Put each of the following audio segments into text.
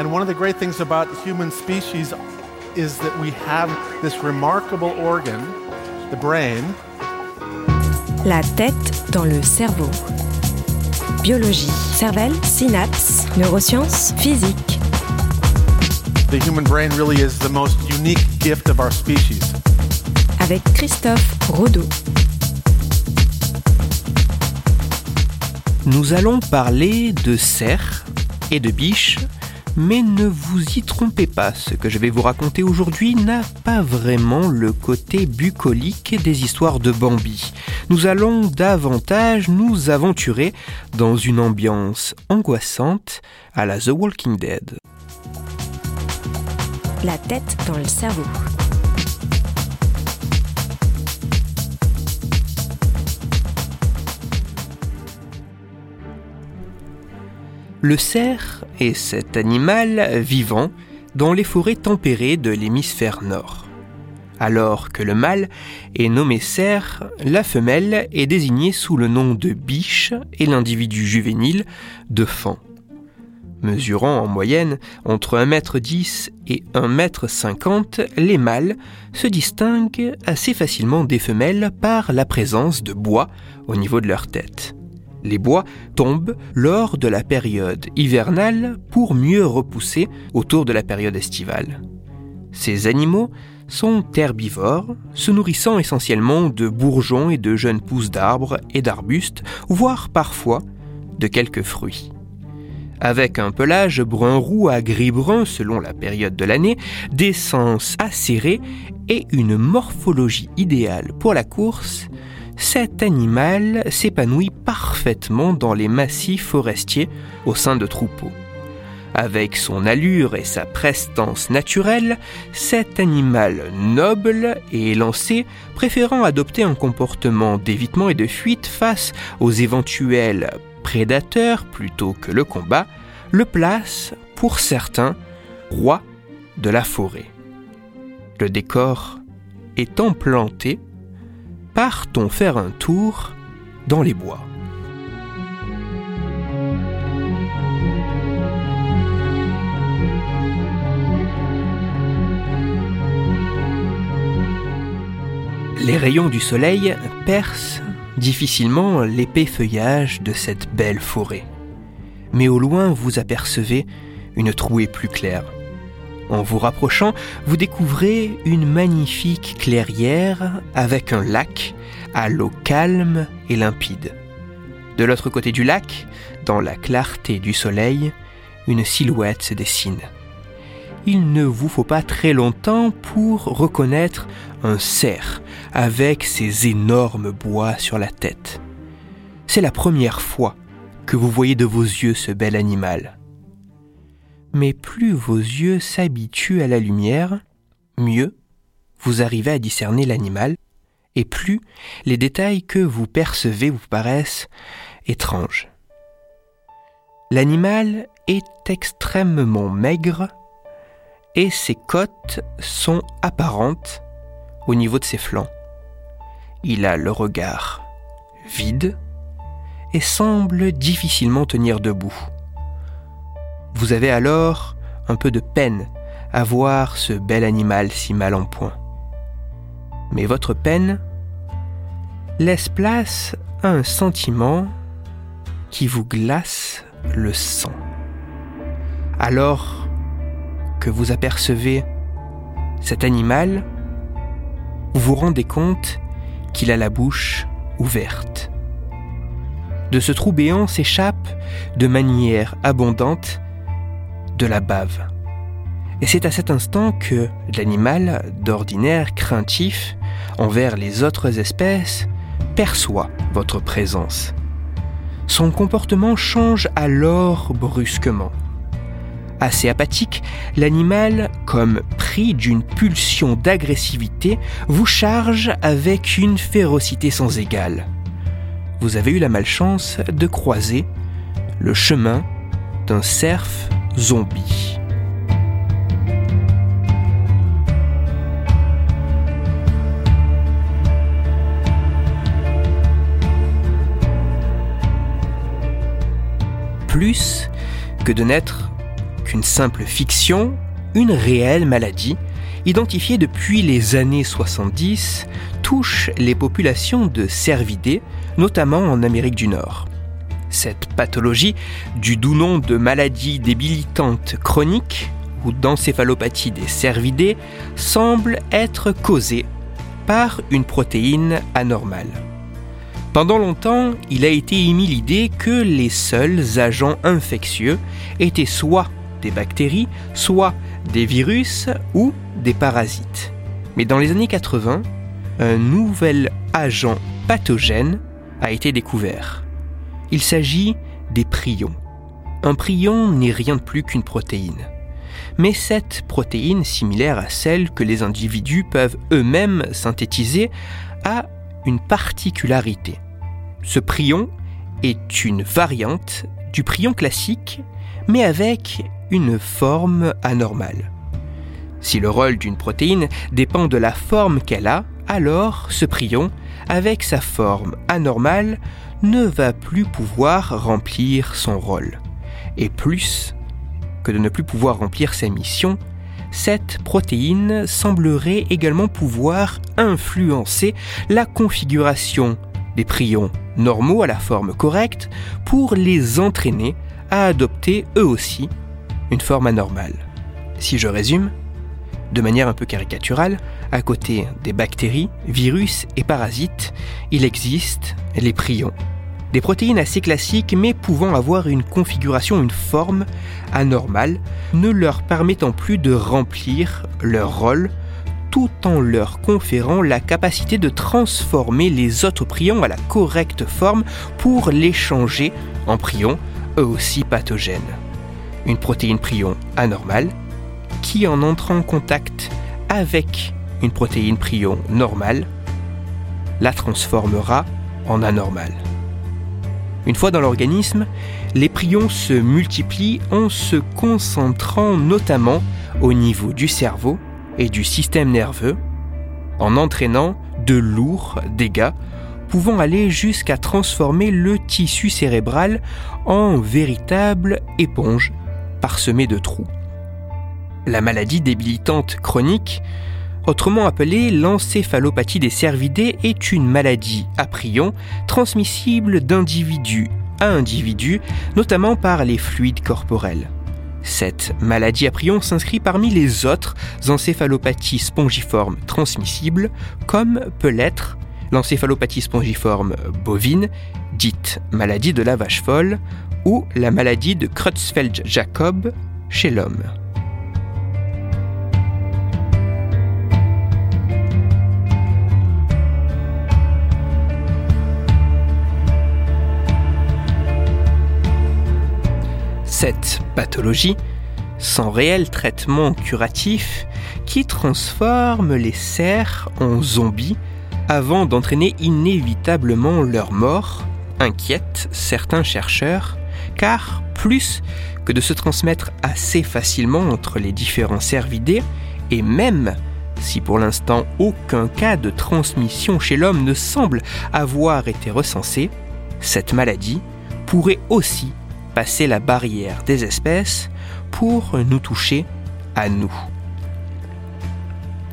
And one of the great things about human species is that we have this remarkable organ, the brain. La tête dans le cerveau. Biologie, cervelle, synapses, neurosciences, physique. The human brain really is the most unique gift of our species. Avec Christophe Rodeau. Nous allons parler de cerfs et de biches, mais ne vous y trompez pas, ce que je vais vous raconter aujourd'hui n'a pas vraiment le côté bucolique des histoires de Bambi. Nous allons davantage nous aventurer dans une ambiance angoissante à la The Walking Dead. La tête dans le cerveau. Le cerf est cet animal vivant dans les forêts tempérées de l'hémisphère nord. Alors que le mâle est nommé cerf, la femelle est désignée sous le nom de biche et l'individu juvénile de fan. Mesurant en moyenne entre 1m10 et 1m50, les mâles se distinguent assez facilement des femelles par la présence de bois au niveau de leur tête. Les bois tombent lors de la période hivernale pour mieux repousser autour de la période estivale. Ces animaux sont herbivores, se nourrissant essentiellement de bourgeons et de jeunes pousses d'arbres et d'arbustes, voire parfois de quelques fruits. Avec un pelage brun-roux à gris-brun selon la période de l'année, des sens acérés et une morphologie idéale pour la course, cet animal s'épanouit parfaitement dans les massifs forestiers au sein de troupeaux. Avec son allure et sa prestance naturelle, cet animal noble et élancé, préférant adopter un comportement d'évitement et de fuite face aux éventuels prédateurs plutôt que le combat, le place, pour certains, roi de la forêt. Le décor étant planté, partons faire un tour dans les bois. Les rayons du soleil percent difficilement l'épais feuillage de cette belle forêt. Mais au loin, vous apercevez une trouée plus claire. En vous rapprochant, vous découvrez une magnifique clairière avec un lac à l'eau calme et limpide. De l'autre côté du lac, dans la clarté du soleil, une silhouette se dessine. Il ne vous faut pas très longtemps pour reconnaître un cerf avec ses énormes bois sur la tête. C'est la première fois que vous voyez de vos yeux ce bel animal. Mais plus vos yeux s'habituent à la lumière, mieux vous arrivez à discerner l'animal, et plus les détails que vous percevez vous paraissent étranges. L'animal est extrêmement maigre et ses côtes sont apparentes au niveau de ses flancs. Il a le regard vide et semble difficilement tenir debout. Vous avez alors un peu de peine à voir ce bel animal si mal en point. Mais votre peine laisse place à un sentiment qui vous glace le sang. Alors que vous apercevez cet animal, vous vous rendez compte qu'il a la bouche ouverte. De ce trou béant s'échappe de manière abondante de la bave. Et c'est à cet instant que l'animal, d'ordinaire craintif envers les autres espèces, perçoit votre présence. Son comportement change alors brusquement. Assez apathique, l'animal, comme pris d'une pulsion d'agressivité, vous charge avec une férocité sans égale. Vous avez eu la malchance de croiser le chemin d'un cerf zombie. Plus que de n'être qu'une simple fiction, une réelle maladie, identifiée depuis les années 70, touche les populations de cervidés, notamment en Amérique du Nord. Cette pathologie, du doux nom de maladie débilitante chronique ou d'encéphalopathie des cervidés, semble être causée par une protéine anormale. Pendant longtemps, il a été émis l'idée que les seuls agents infectieux étaient soit des bactéries, soit des virus ou des parasites. Mais dans les années 80, un nouvel agent pathogène a été découvert. Il s'agit des prions. Un prion n'est rien de plus qu'une protéine. Mais cette protéine, similaire à celle que les individus peuvent eux-mêmes synthétiser, a une particularité. Ce prion est une variante du prion classique, mais avec une forme anormale. Si le rôle d'une protéine dépend de la forme qu'elle a, alors ce prion, avec sa forme anormale, ne va plus pouvoir remplir son rôle. Et plus que de ne plus pouvoir remplir sa mission, cette protéine semblerait également pouvoir influencer la configuration des prions normaux à la forme correcte pour les entraîner à adopter eux aussi une forme anormale. Si je résume, de manière un peu caricaturale, à côté des bactéries, virus et parasites, il existe les prions. Des protéines assez classiques mais pouvant avoir une configuration, une forme anormale, ne leur permettant plus de remplir leur rôle tout en leur conférant la capacité de transformer les autres prions à la correcte forme pour les changer en prions eux aussi pathogènes. Une protéine prion anormale qui en entrant en contact avec une protéine prion normale la transformera en anormale. Une fois dans l'organisme, les prions se multiplient en se concentrant notamment au niveau du cerveau et du système nerveux, en entraînant de lourds dégâts pouvant aller jusqu'à transformer le tissu cérébral en véritable éponge parsemée de trous. La maladie débilitante chronique, autrement appelée l'encéphalopathie des cervidés, est une maladie à prion transmissible d'individu à individu, notamment par les fluides corporels. Cette maladie à prion s'inscrit parmi les autres encéphalopathies spongiformes transmissibles, comme peut l'être l'encéphalopathie spongiforme bovine, dite maladie de la vache folle, ou la maladie de Creutzfeldt-Jacob chez l'homme. Cette pathologie, sans réel traitement curatif, qui transforme les cerfs en zombies avant d'entraîner inévitablement leur mort, inquiète certains chercheurs, car plus que de se transmettre assez facilement entre les différents cervidés, et même si pour l'instant aucun cas de transmission chez l'homme ne semble avoir été recensé, cette maladie pourrait aussi passer la barrière des espèces pour nous toucher à nous.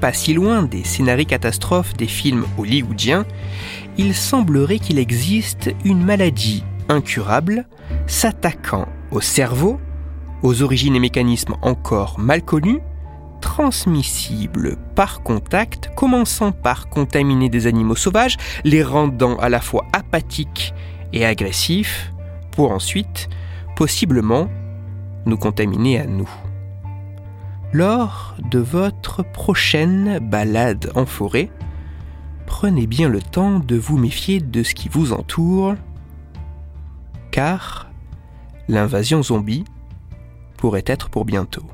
Pas si loin des scénarios catastrophes des films hollywoodiens, il semblerait qu'il existe une maladie incurable s'attaquant au cerveau, aux origines et mécanismes encore mal connus, transmissible par contact, commençant par contaminer des animaux sauvages, les rendant à la fois apathiques et agressifs, pour ensuite possiblement nous contaminer à nous. Lors de votre prochaine balade en forêt, prenez bien le temps de vous méfier de ce qui vous entoure, car l'invasion zombie pourrait être pour bientôt.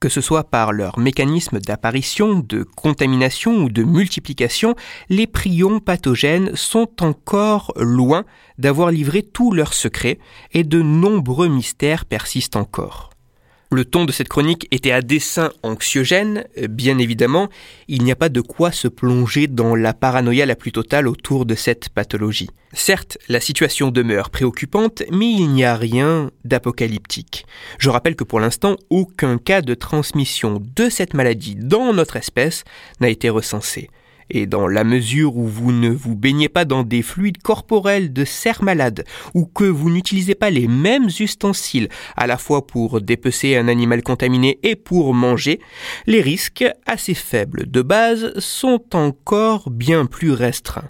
Que ce soit par leur mécanisme d'apparition, de contamination ou de multiplication, les prions pathogènes sont encore loin d'avoir livré tous leurs secrets et de nombreux mystères persistent encore. Le ton de cette chronique était à dessein anxiogène, bien évidemment, il n'y a pas de quoi se plonger dans la paranoïa la plus totale autour de cette pathologie. Certes, la situation demeure préoccupante, mais il n'y a rien d'apocalyptique. Je rappelle que pour l'instant, aucun cas de transmission de cette maladie dans notre espèce n'a été recensé. Et dans la mesure où vous ne vous baignez pas dans des fluides corporels de cerfs malades, ou que vous n'utilisez pas les mêmes ustensiles à la fois pour dépecer un animal contaminé et pour manger, les risques, assez faibles de base, sont encore bien plus restreints.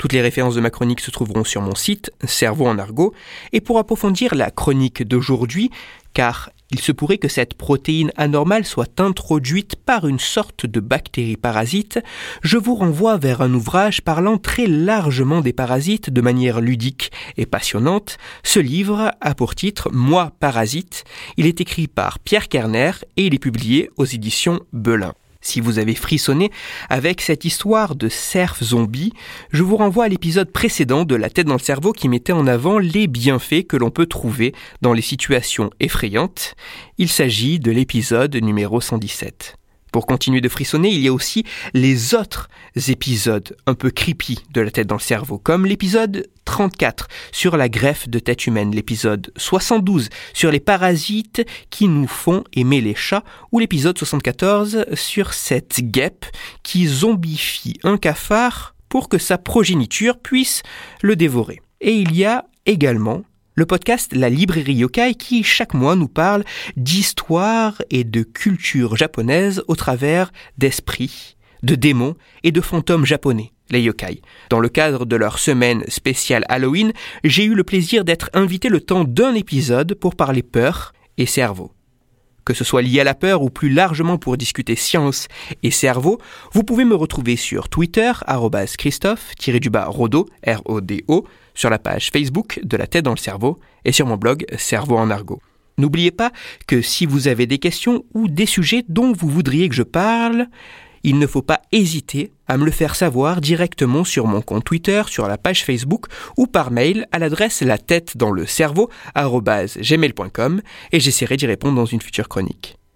Toutes les références de ma chronique se trouveront sur mon site, Cerveau en argot, et pour approfondir la chronique d'aujourd'hui, car il se pourrait que cette protéine anormale soit introduite par une sorte de bactérie parasite, je vous renvoie vers un ouvrage parlant très largement des parasites de manière ludique et passionnante. Ce livre a pour titre Moi parasite. Il est écrit par Pierre Kerner et il est publié aux éditions Belin. Si vous avez frissonné avec cette histoire de cerf zombie, je vous renvoie à l'épisode précédent de La tête dans le cerveau qui mettait en avant les bienfaits que l'on peut trouver dans les situations effrayantes. Il s'agit de l'épisode numéro 117. Pour continuer de frissonner, il y a aussi les autres épisodes un peu creepy de la tête dans le cerveau, comme l'épisode 34 sur la greffe de tête humaine, l'épisode 72 sur les parasites qui nous font aimer les chats, ou l'épisode 74 sur cette guêpe qui zombifie un cafard pour que sa progéniture puisse le dévorer. Et il y a également le podcast La Librairie Yokai qui chaque mois nous parle d'histoire et de culture japonaise au travers d'esprits, de démons et de fantômes japonais, les yokai. Dans le cadre de leur semaine spéciale Halloween, j'ai eu le plaisir d'être invité le temps d'un épisode pour parler peur et cerveau. Que ce soit lié à la peur ou plus largement pour discuter science et cerveau, vous pouvez me retrouver sur Twitter, Christophe-Rodo, R-O-D-O, sur la page Facebook de la tête dans le cerveau et sur mon blog Cerveau en argot. N'oubliez pas que si vous avez des questions ou des sujets dont vous voudriez que je parle, il ne faut pas hésiter à me le faire savoir directement sur mon compte Twitter, sur la page Facebook ou par mail à l'adresse la tête dans le cerveau gmail.com et j'essaierai d'y répondre dans une future chronique.